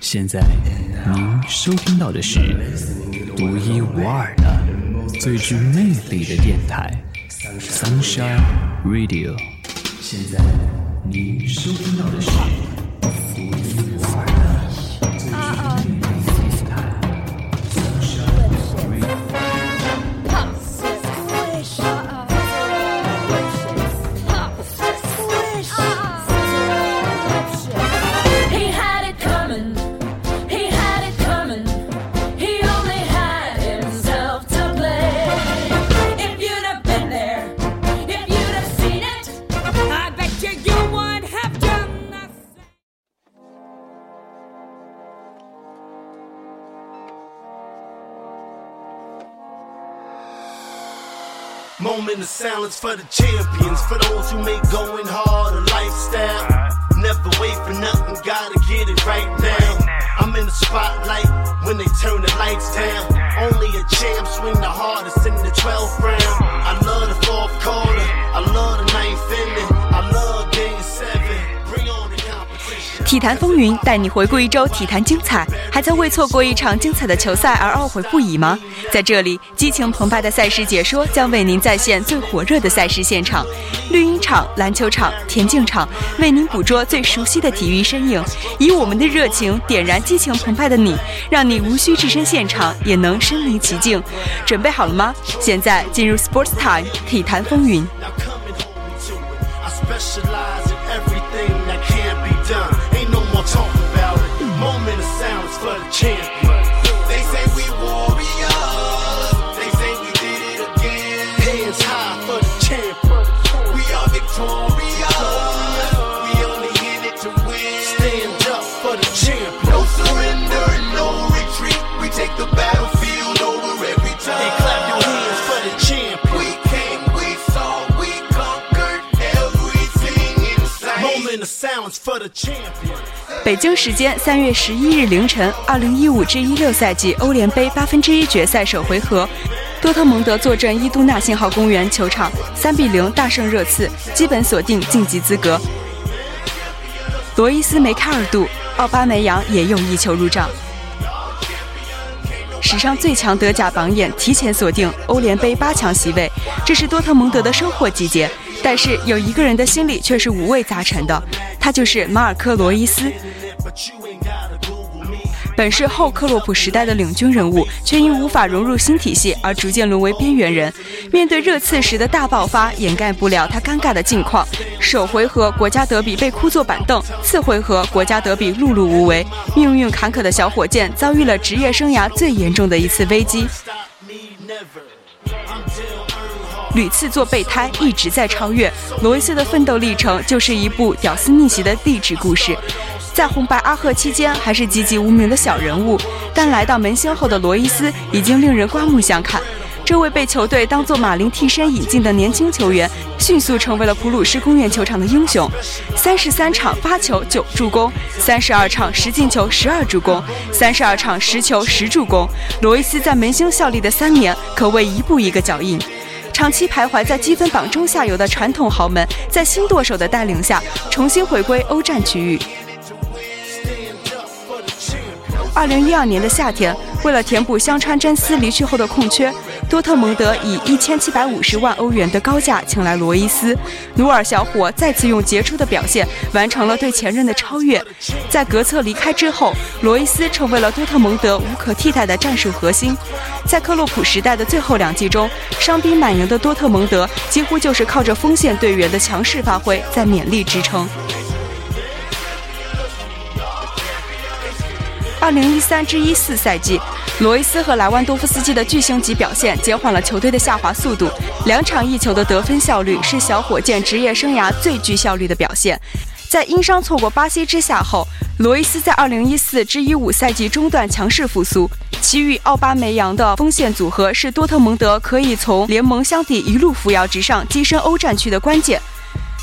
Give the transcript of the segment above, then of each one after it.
现在您收听到的是独一无二的、最具魅力的电台《Sunshine Radio》。现在您收听到的是独一 Moment of silence for the champions, for those who make going hard a lifestyle. Never wait for nothing, gotta get it right now. I'm in the spotlight when they turn the lights down. Only a champ swing the hardest in the 12th round. I love the fourth quarter, I love the ninth inning, 体坛风云带你回顾一周体坛精彩，还在为错过一场精彩的球赛而懊悔不已吗？在这里，激情澎湃的赛事解说将为您再现最火热的赛事现场，绿茵场、篮球场、田径场，为您捕捉最熟悉的体育身影，以我们的热情点燃激情澎湃的你，让你无需置身现场也能身临其境。准备好了吗？现在进入 Sports Time 体坛风云。北京时间三月十一日凌晨，二零一五至一六赛季欧联杯八分之一决赛首回合，多特蒙德坐镇伊都纳信号公园球场，三比零大胜热刺，基本锁定晋级资格。罗伊斯梅开二度，奥巴梅扬也用一球入账。史上最强德甲榜眼提前锁定欧联杯八强席位，这是多特蒙德的收获季节。但是有一个人的心里却是五味杂陈的，他就是马尔科·罗伊斯。本是后克洛普时代的领军人物，却因无法融入新体系而逐渐沦为边缘人。面对热刺时的大爆发，掩盖不了他尴尬的境况。首回合国家德比被哭坐板凳，次回合国家德比碌碌无为，命运坎坷的小火箭遭遇了职业生涯最严重的一次危机。屡次做备胎，一直在超越。罗伊斯的奋斗历程就是一部屌丝逆袭的励志故事。在红白阿赫期间，还是籍籍无名的小人物，但来到门兴后的罗伊斯已经令人刮目相看。这位被球队当作马林替身引进的年轻球员，迅速成为了普鲁士公园球场的英雄。三十三场八球九助攻，三十二场十进球十二助攻，三十二场十球十助攻。罗伊斯在门兴效力的三年，可谓一步一个脚印。长期徘徊在积分榜中下游的传统豪门，在新舵手的带领下，重新回归欧战区域。二零一二年的夏天，为了填补香川真司离去后的空缺，多特蒙德以一千七百五十万欧元的高价请来罗伊斯。努尔小伙再次用杰出的表现完成了对前任的超越。在格策离开之后，罗伊斯成为了多特蒙德无可替代的战术核心。在克洛普时代的最后两季中，伤兵满营的多特蒙德几乎就是靠着锋线队员的强势发挥在勉力支撑。二零一三至一四赛季，罗伊斯和莱万多夫斯基的巨星级表现减缓了球队的下滑速度。两场一球的得分效率是小火箭职业生涯最具效率的表现。在因伤错过巴西之夏后，罗伊斯在二零一四至一五赛季中段强势复苏，其与奥巴梅扬的锋线组合是多特蒙德可以从联盟箱底一路扶摇直上、跻身欧战区的关键。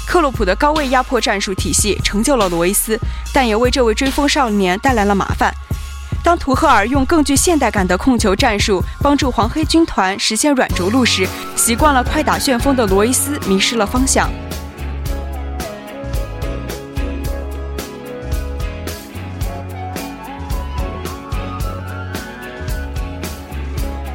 克洛普的高位压迫战术体系成就了罗伊斯，但也为这位追风少年带来了麻烦。当图赫尔用更具现代感的控球战术帮助黄黑军团实现软着陆时习惯了快打旋风的罗伊斯迷失了方向。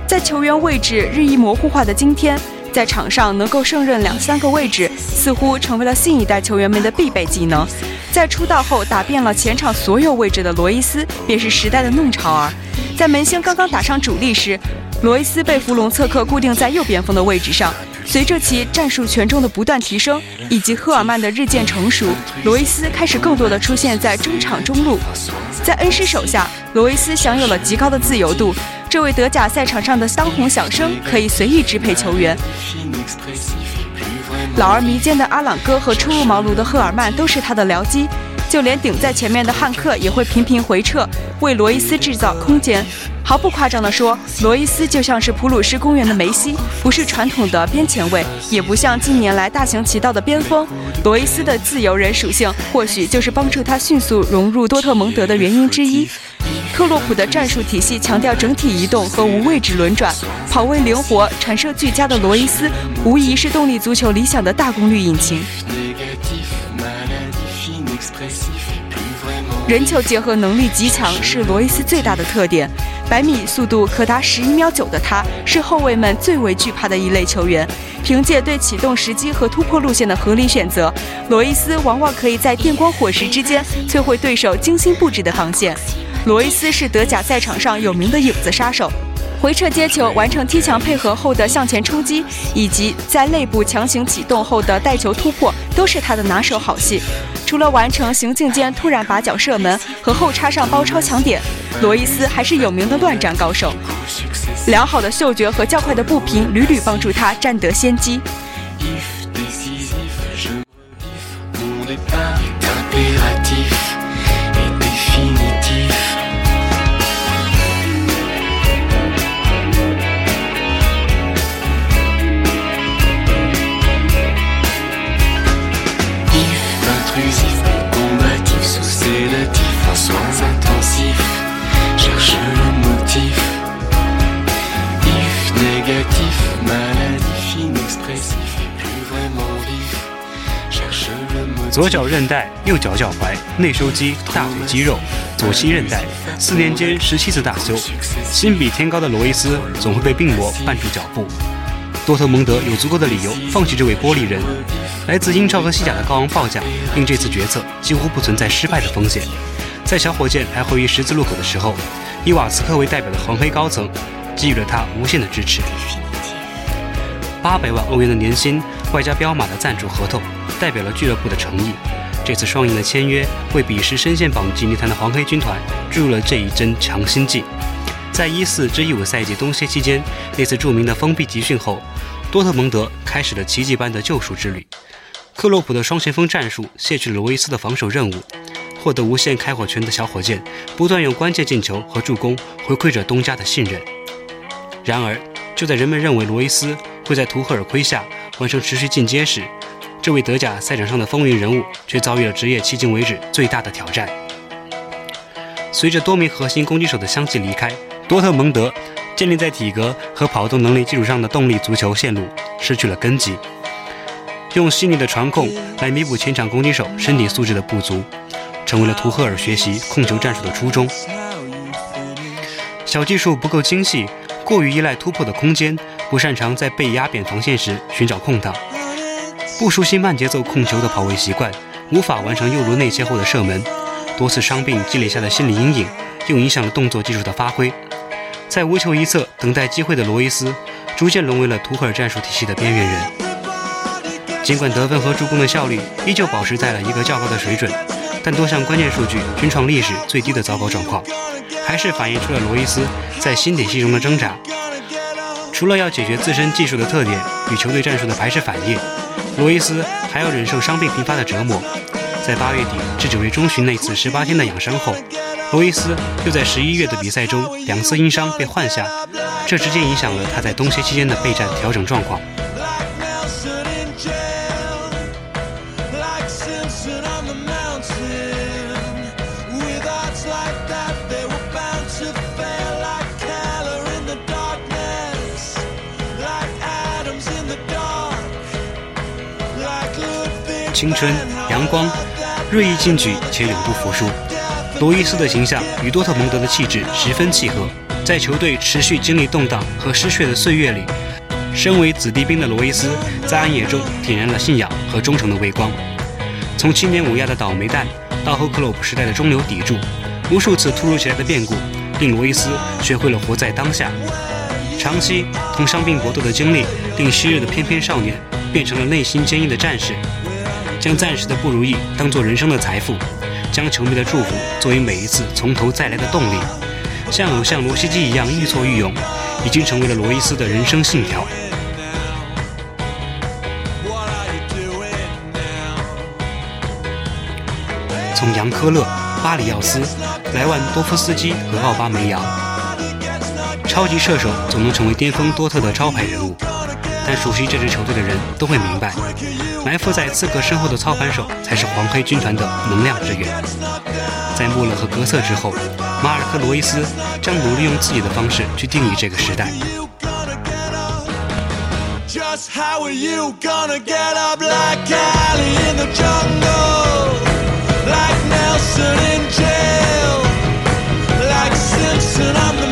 在球员位置日益模糊化的今天在场上能够胜任两三个位置似乎成为了新一代球员们的必备技能。在出道后打遍了前场所有位置的罗伊斯，便是时代的弄潮儿。在门兴刚刚打上主力时，罗伊斯被弗隆策克固定在右边锋的位置上。随着其战术权重的不断提升，以及赫尔曼的日渐成熟，罗伊斯开始更多的出现在中场中路。在恩师手下，罗伊斯享有了极高的自由度。这位德甲赛场上的当红响声，可以随意支配球员。老而弥坚的阿朗戈和初入茅庐的赫尔曼都是他的僚机。就连顶在前面的汉克也会频频回撤，为罗伊斯制造空间。毫不夸张地说，罗伊斯就像是普鲁士公园的梅西，不是传统的边前卫，也不像近年来大行其道的边锋。罗伊斯的自由人属性，或许就是帮助他迅速融入多特蒙德的原因之一。克洛普的战术体系强调整体移动和无位置轮转，跑位灵活、传射俱佳的罗伊斯，无疑是动力足球理想的大功率引擎。人球结合能力极强，是罗伊斯最大的特点。百米速度可达十一秒九的他，是后卫们最为惧怕的一类球员。凭借对启动时机和突破路线的合理选择，罗伊斯往往可以在电光火石之间摧毁对手精心布置的防线。罗伊斯是德甲赛场上有名的影子杀手。回撤接球、完成踢墙配合后的向前冲击，以及在内部强行启动后的带球突破，都是他的拿手好戏。除了完成行进间突然拔脚射门和后插上包抄抢点，罗伊斯还是有名的乱战高手。良好的嗅觉和较快的步频屡屡帮助他占得先机。if if 左脚韧带，右脚脚踝，内收肌，大腿肌肉，左膝韧带，四年间十七次大修。心比天高的罗伊斯总会被病魔绊住脚步。多特蒙德有足够的理由放弃这位玻璃人。来自英超和西甲的高昂报价，令这次决策几乎不存在失败的风险。在小火箭徘徊于十字路口的时候，以瓦斯克为代表的黄黑高层给予了他无限的支持。八百万欧元的年薪，外加彪马的赞助合同。代表了俱乐部的诚意。这次双赢的签约，为彼时深陷榜吉尼坛的黄黑军团注入了这一针强心剂。在一四至一五赛季冬歇期间，那次著名的封闭集训后，多特蒙德开始了奇迹般的救赎之旅。克洛普的双前锋战术卸去了罗伊斯的防守任务，获得无限开火权的小火箭不断用关键进球和助攻回馈着东家的信任。然而，就在人们认为罗伊斯会在图赫尔麾下完成持续进阶时，这位德甲赛场上的风云人物，却遭遇了职业迄今为止最大的挑战。随着多名核心攻击手的相继离开，多特蒙德建立在体格和跑动能力基础上的动力足球线路失去了根基。用细腻的传控来弥补前场攻击手身体素质的不足，成为了图赫尔学习控球战术的初衷。小技术不够精细，过于依赖突破的空间，不擅长在被压扁防线时寻找空档。不熟悉慢节奏控球的跑位习惯，无法完成右路内切后的射门，多次伤病积累下的心理阴影，又影响了动作技术的发挥。在无球一侧等待机会的罗伊斯，逐渐沦为了图赫尔战术体系的边缘人。尽管得分和助攻的效率依旧保持在了一个较高的水准，但多项关键数据均创历史最低的糟糕状况，还是反映出了罗伊斯在新体系中的挣扎。除了要解决自身技术的特点与球队战术的排斥反应。罗伊斯还要忍受伤病频发的折磨，在八月底至九月中旬那次十八天的养伤后，罗伊斯又在十一月的比赛中两次因伤被换下，这直接影响了他在冬歇期间的备战调整状况。青春、阳光、锐意进取且永不服输。罗伊斯的形象与多特蒙德的气质十分契合，在球队持续经历动荡和失血的岁月里，身为子弟兵的罗伊斯在暗夜中点燃了信仰和忠诚的微光。从青年无亚的倒霉蛋到后克洛普时代的中流砥柱，无数次突如其来的变故令罗伊斯学会了活在当下。长期同伤病搏斗的经历，令昔日的翩翩少年变成了内心坚毅的战士，将暂时的不如意当做人生的财富，将球迷的祝福作为每一次从头再来的动力。像偶像罗西基一样愈挫愈勇，已经成为了罗伊斯的人生信条。从杨科勒、巴里奥斯、莱万多夫斯基和奥巴梅扬，超级射手总能成为巅峰多特的招牌人物。但熟悉这支球队的人都会明白，埋伏在刺客身后的操盘手才是黄黑军团的能量之源。在穆勒和格策之后，马尔科·罗伊斯将努力用自己的方式去定义这个时代。Like Nelson in jail? Like Simpson on the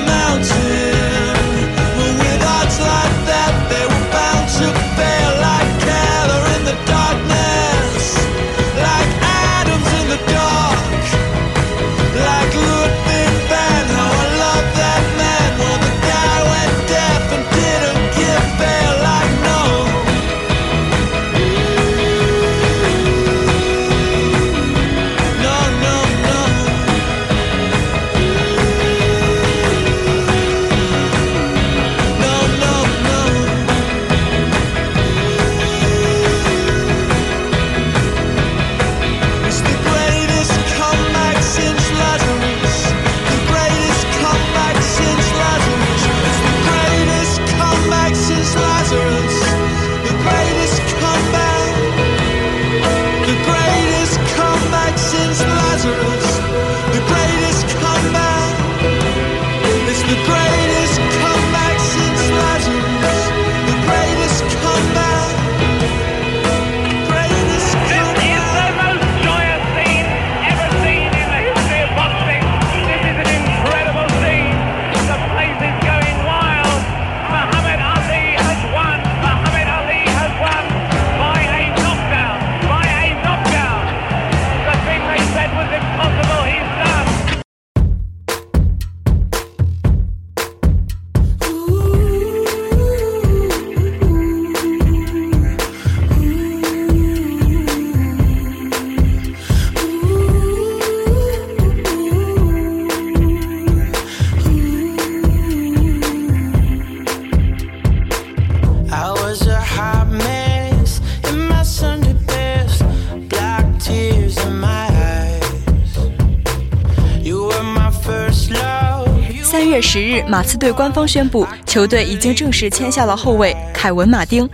马刺队官方宣布，球队已经正式签下了后卫凯文·马丁。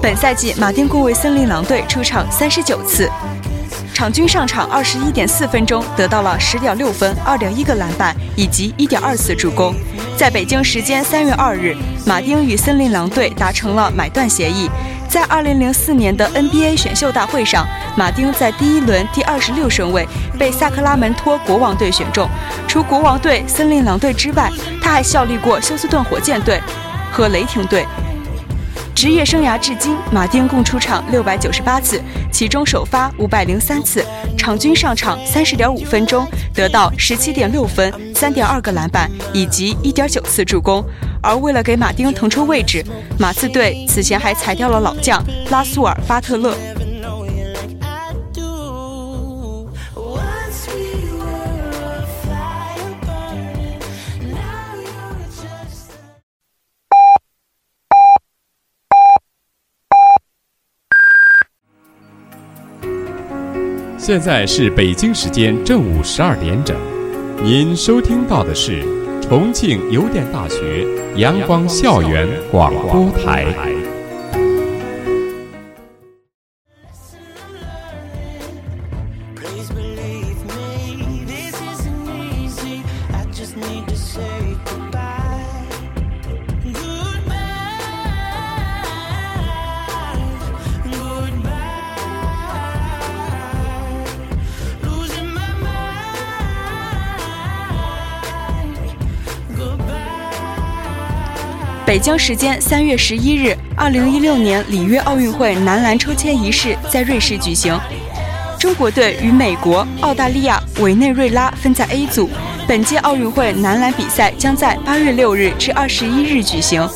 本赛季，马丁共为森林狼队出场三十九次，场均上场二十一点四分钟，得到了十点六分、二点一个篮板以及一点二次助攻。在北京时间三月二日，马丁与森林狼队达成了买断协议。在二零零四年的 NBA 选秀大会上，马丁在第一轮第二十六顺位被萨克拉门托国王队选中。除国王队、森林狼队之外，他还效力过休斯顿火箭队和雷霆队。职业生涯至今，马丁共出场六百九十八次，其中首发五百零三次，场均上场三十点五分钟，得到十七点六分、三点二个篮板以及一点九次助攻。而为了给马丁腾出位置，马刺队此前还裁掉了老将拉苏尔·巴特勒。现在是北京时间正午十二点整，您收听到的是。重庆邮电大学阳光校园广播台。北京时间三月十一日，二零一六年里约奥运会男篮抽签仪式在瑞士举行。中国队与美国、澳大利亚、委内瑞拉分在 A 组。本届奥运会男篮比赛将在八月六日至二十一日举行。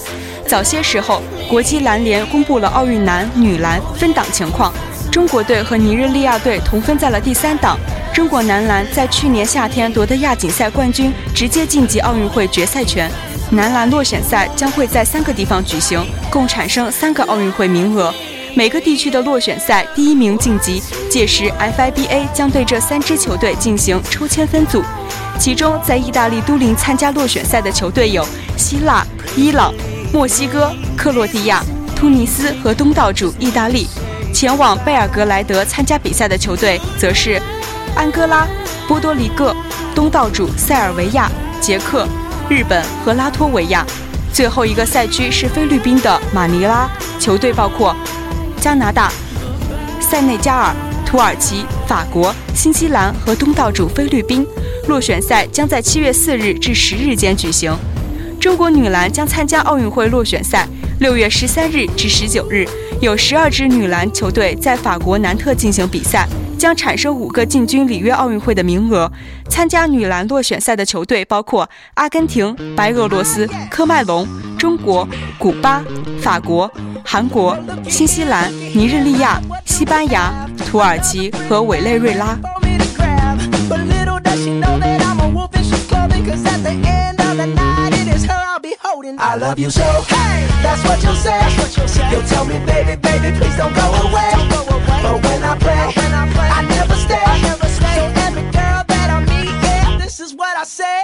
早些时候，国际篮联公布了奥运男女篮分档情况，中国队和尼日利亚队同分在了第三档。中国男篮在去年夏天夺得亚锦赛冠军，直接晋级奥运会决赛圈。男篮落选赛将会在三个地方举行，共产生三个奥运会名额。每个地区的落选赛第一名晋级，届时 FIBA 将对这三支球队进行抽签分组。其中，在意大利都灵参加落选赛的球队有希腊、伊朗、墨西哥、克罗地亚、突尼斯和东道主意大利。前往贝尔格莱德参加比赛的球队则是安哥拉、波多黎各、东道主塞尔维亚、捷克、日本和拉脱维亚。最后一个赛区是菲律宾的马尼拉，球队包括加拿大、塞内加尔、土耳其、法国、新西兰和东道主菲律宾。落选赛将在七月四日至十日间举行。中国女篮将参加奥运会落选赛，六月十三日至十九日，有十二支女篮球队在法国南特进行比赛，将产生五个进军里约奥运会的名额。参加女篮落选赛的球队包括阿根廷、白俄罗斯、科麦隆、中国、古巴、法国、韩国、新西兰、尼日利亚、西班牙、土耳其和委内瑞拉。for me to grab. But little does she know that I'm a wolf in sheep's clothing. Cause at the end of the night, it is her I'll be holding. I love you so. Hey, that's what you'll say. You'll tell me, baby, baby, please don't go away. But when I play, I never stay. So every girl that I meet, yeah, this is what I say.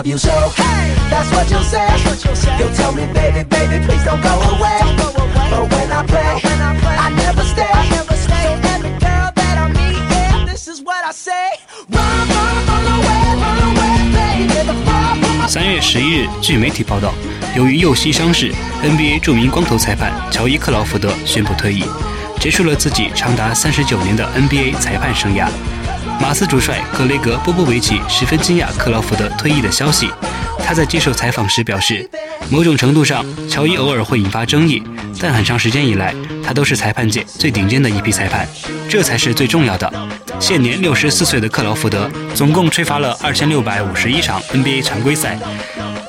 Love you so. Hey, that's what you'll say. You'll tell me, baby, baby, please don't go away. But when I play, I never stay. So every girl that I meet, yeah, this is what I say. Run, run, run away, run away, baby. Before I put my 三月十一日，据媒体报道，由于右膝伤势，NBA 著名光头裁判乔伊·克劳福德宣布退役，结束了自己长达三十九年的 NBA 裁判生涯。马刺主帅格雷格·波波维奇十分惊讶克劳福德退役的消息。他在接受采访时表示，某种程度上，乔伊偶尔会引发争议，但很长时间以来，他都是裁判界最顶尖的一批裁判，这才是最重要的。现年六十四岁的克劳福德，总共吹罚了二千六百五十一场 NBA 常规赛，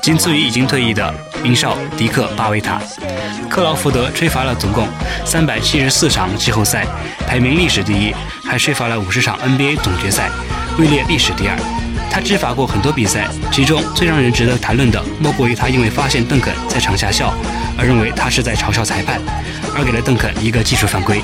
仅次于已经退役的名少迪克·巴维塔。克劳福德吹罚了总共三百七十四场季后赛，排名历史第一，还吹罚了五十场 NBA 总决赛，位列历史第二。他执法过很多比赛，其中最让人值得谈论的，莫过于他因为发现邓肯在场下笑，而认为他是在嘲笑裁判，而给了邓肯一个技术犯规。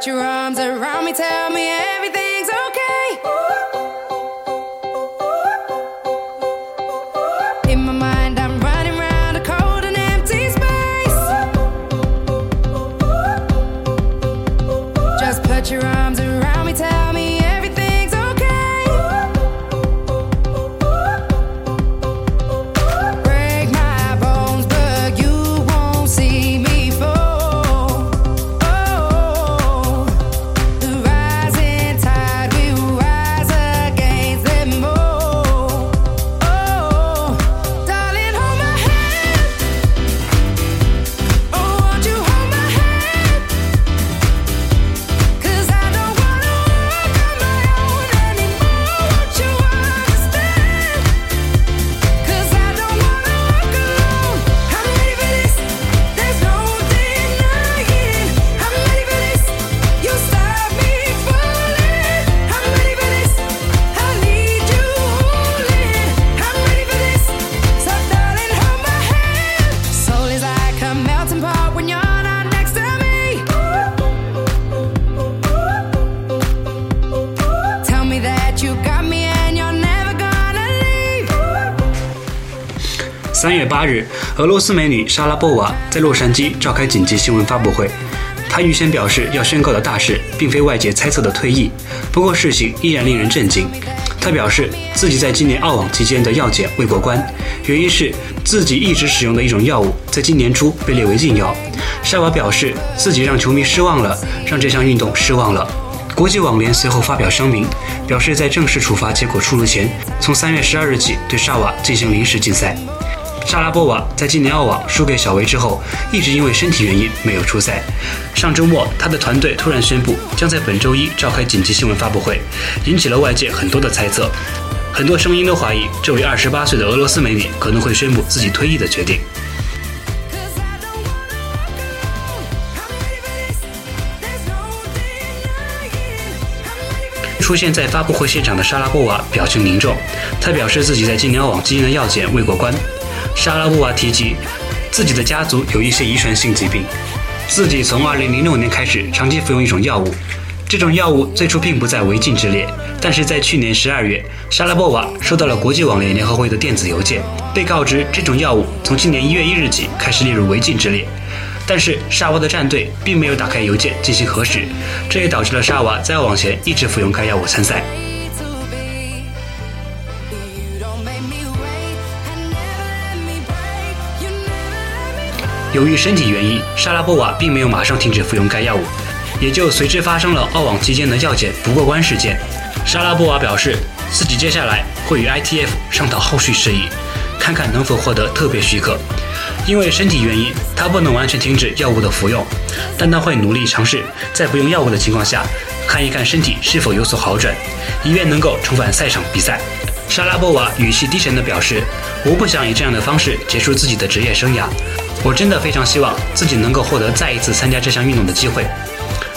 Put your arms around me, tell me everything's 月八日，俄罗斯美女莎拉波娃在洛杉矶召开紧急新闻发布会。她预先表示，要宣告的大事并非外界猜测的退役，不过事情依然令人震惊。她表示自己在今年澳网期间的药检未过关，原因是自己一直使用的一种药物在今年初被列为禁药。莎娃表示自己让球迷失望了，让这项运动失望了。国际网联随后发表声明，表示在正式处罚结果出炉前，从三月十二日起对沙瓦进行临时禁赛。莎拉波娃在今年澳网输给小维之后，一直因为身体原因没有出赛。上周末，他的团队突然宣布将在本周一召开紧急新闻发布会，引起了外界很多的猜测。很多声音都怀疑，这位二十八岁的俄罗斯美女可能会宣布自己退役的决定。出现在发布会现场的莎拉波娃表情凝重，她表示自己在今年澳网基因的药检未过关。莎拉波娃提及自己的家族有一些遗传性疾病，自己从2006年开始长期服用一种药物，这种药物最初并不在违禁之列，但是在去年12月，莎拉波娃收到了国际网联联合会的电子邮件，被告知这种药物从今年1月1日起开始列入违禁之列。但是沙娃的战队并没有打开邮件进行核实，这也导致了沙娃在往前一直服用该药物参赛。由于身体原因，莎拉波娃并没有马上停止服用该药物，也就随之发生了澳网期间的药检不过关事件。莎拉波娃表示，自己接下来会与 ITF 商讨后续事宜，看看能否获得特别许可。因为身体原因，他不能完全停止药物的服用，但他会努力尝试在不用药物的情况下，看一看身体是否有所好转，以便能够重返赛场比赛。莎拉波娃语气低沉地表示：“我不想以这样的方式结束自己的职业生涯，我真的非常希望自己能够获得再一次参加这项运动的机会。”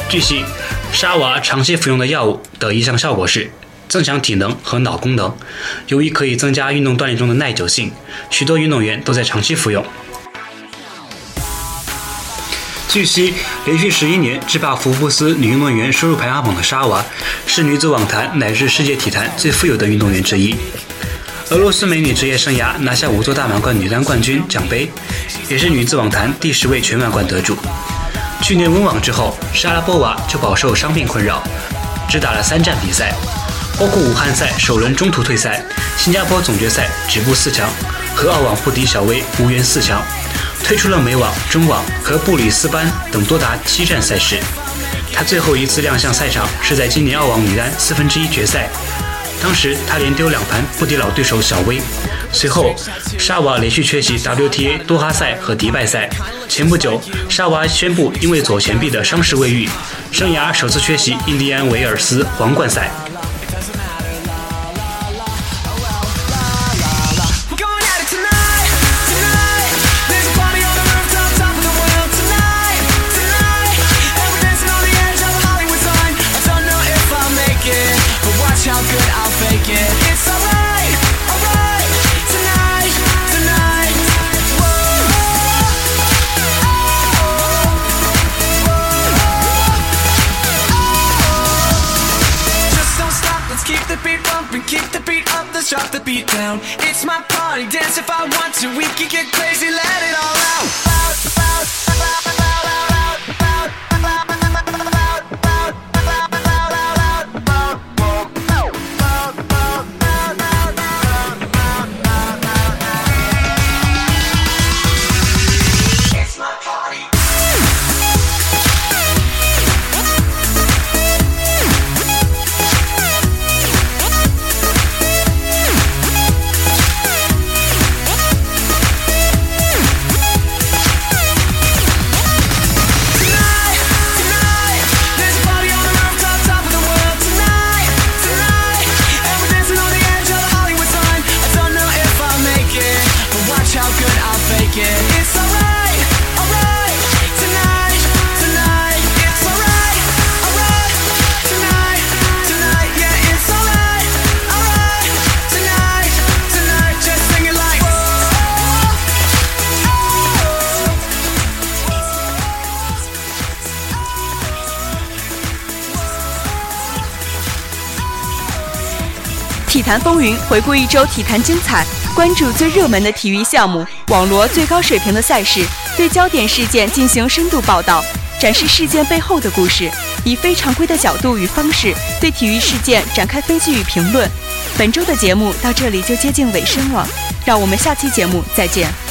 据悉，沙娃长期服用的药物的一项效果是增强体能和脑功能，由于可以增加运动锻炼中的耐久性，许多运动员都在长期服用。据悉，连续十一年制霸福布斯女运动员收入排行榜的沙娃，是女子网坛乃至世界体坛最富有的运动员之一。俄罗斯美女职业生涯拿下五座大满贯女单冠军奖杯，也是女子网坛第十位全满贯得主。去年温网之后，莎拉波娃就饱受伤病困扰，只打了三站比赛，包括武汉赛首轮中途退赛、新加坡总决赛止步四强和澳网不敌小威无缘四强。退出了美网、中网和布里斯班等多达七站赛事。她最后一次亮相赛场是在今年澳网女单四分之一决赛，当时他连丢两盘不敌老对手小威。随后，沙瓦连续缺席 WTA 多哈赛和迪拜赛。前不久，沙瓦宣布因为左前臂的伤势未愈，生涯首次缺席印第安维尔斯皇冠赛。My party, dance if I want to, we can get crazy, let it all 风云回顾一周体坛精彩关注最热门的体育项目网罗最高水平的赛事对焦点事件进行深度报道展示事件背后的故事以非常规的角度与方式对体育事件展开分析与评论。本周的节目到这里就接近尾声了让我们下期节目再见。